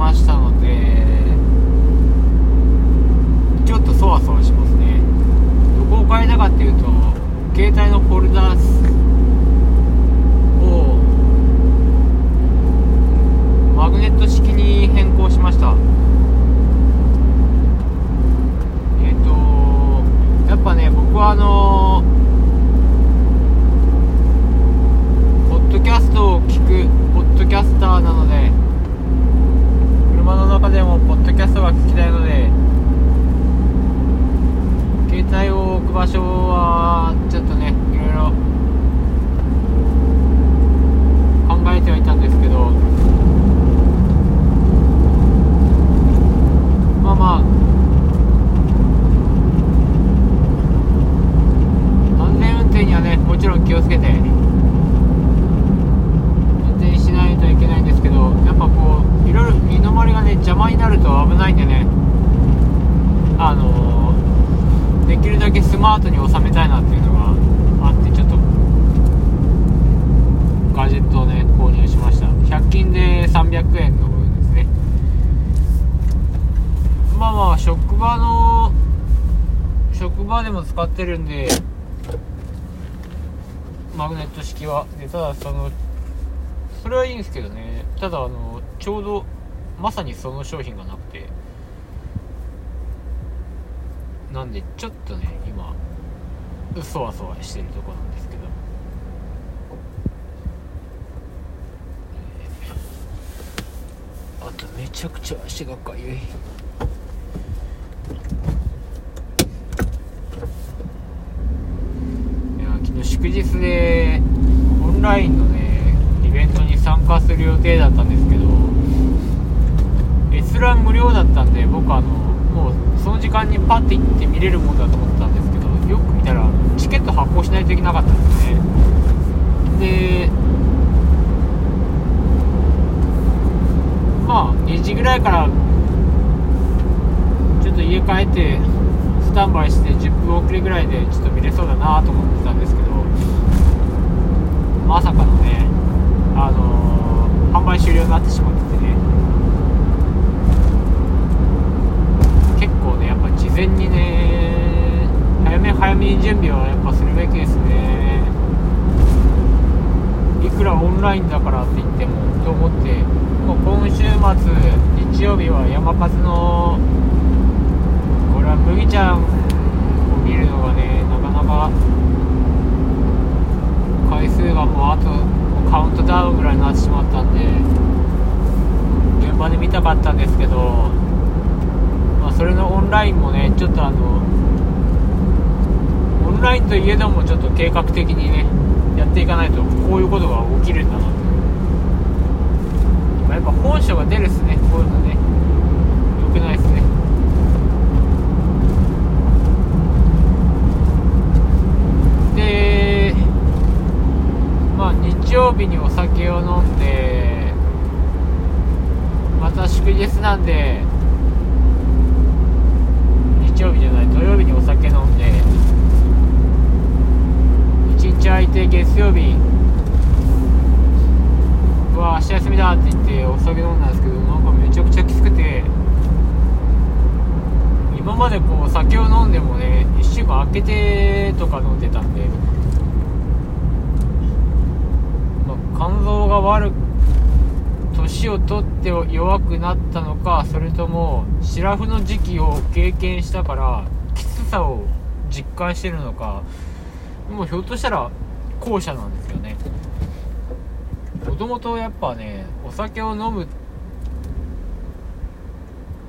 ましたのでちょっとそわそわしますね。どこを変えたかっていうと携帯のフォルダをマグネット式に変更しましたえっ、とやっぱね僕はあのポッドキャストを聞くポッドキャスターなので車の中でもポッドキャストが聞きたいので携帯を置く場所はちょっとねいろいろ考えてはいたんですけどまあまあ安全運転にはねもちろん気をつけて運転しないといけないんですけどやっぱこういろいろ身の回りがね邪魔になると危ないんでねあのきるだけスマートに収めたいなっていうのがあってちょっとガジェットをね購入しました。100均で300円の部分ですね。まあまあ職場の職場でも使ってるんでマグネット式は。でただそのそれはいいんですけどね。ただあのちょうどまさにその商品がなくて。なんでちょっとね今そわそわしてるとこなんですけど。あとめちゃくちゃ足がかゆい。いや昨日祝日でオンラインのねイベントに参加する予定だったんですけど閲覧無料だったんで僕あのもうその時間にパッて行って見れるもんだと思ってたんですけどよく見たらチケット発行しないといけなかったんですね。でまあ2時ぐらいからちょっと家帰ってスタンバイして10分遅れぐらいでちょっと見れそうだなと思ってたんですけどまさかのねあのー販売終了になってしまっててね結構ねやっぱ事前にね早め早めに準備はやっぱするべきですねラインだからって言ってもと思ってもう今週末日曜日は山数のこれは麦ちゃんを見るのがねなかなか回数がもうあとカウントダウンぐらいになってしまったんで現場で見たかったんですけどまあ、それのオンラインもねちょっとあのオンラインといえどもちょっと計画的にねっていかないとこういうことが起きるんだなと。やっぱ本性が出るっすね。こういうのね。良くないっすね。でまあ日曜日にお酒を飲んでまた祝日なんで日曜日じゃない土曜日にお酒飲んで日空いて月曜日。うわ明日休みだって言ってお酒飲んだんですけどなんかめちゃくちゃきつくて。今までこう酒を飲んでもね1週間空けてとか飲んでたんで、まあ肝臓が悪く年を取って弱くなったのかそれともシラフの時期を経験したからきつさを実感してるのか。もうひょっとしたら後者なんですよね。もともとやっぱねお酒を飲む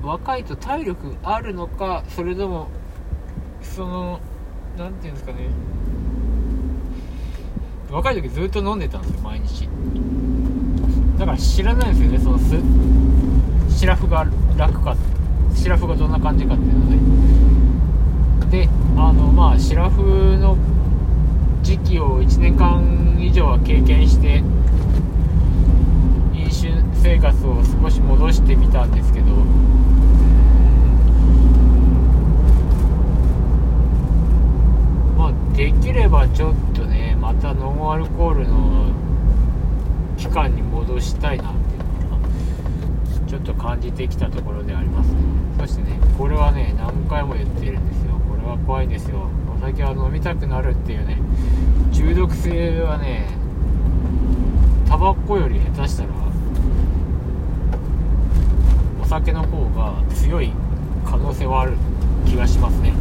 若いと体力あるのかそれともその何て言うんですかね。若い時ずっと飲んでたんですよ毎日。だから知らないんですよねそのすシラフが楽かシラフがどんな感じかっていうのでであのまあシラフの時期を1年間以上は経験して飲酒生活を少し戻してみたんですけどまあできればちょっとねまたノンアルコールの期間に戻したいなっていうのはちょっと感じてきたところでありますね。そしてねこれはね何回も言ってるんですよ。これは怖いんですよ。酒は飲みたくなるっていうね中毒性はねタバコより下手したらお酒の方が強い可能性はある気がしますね。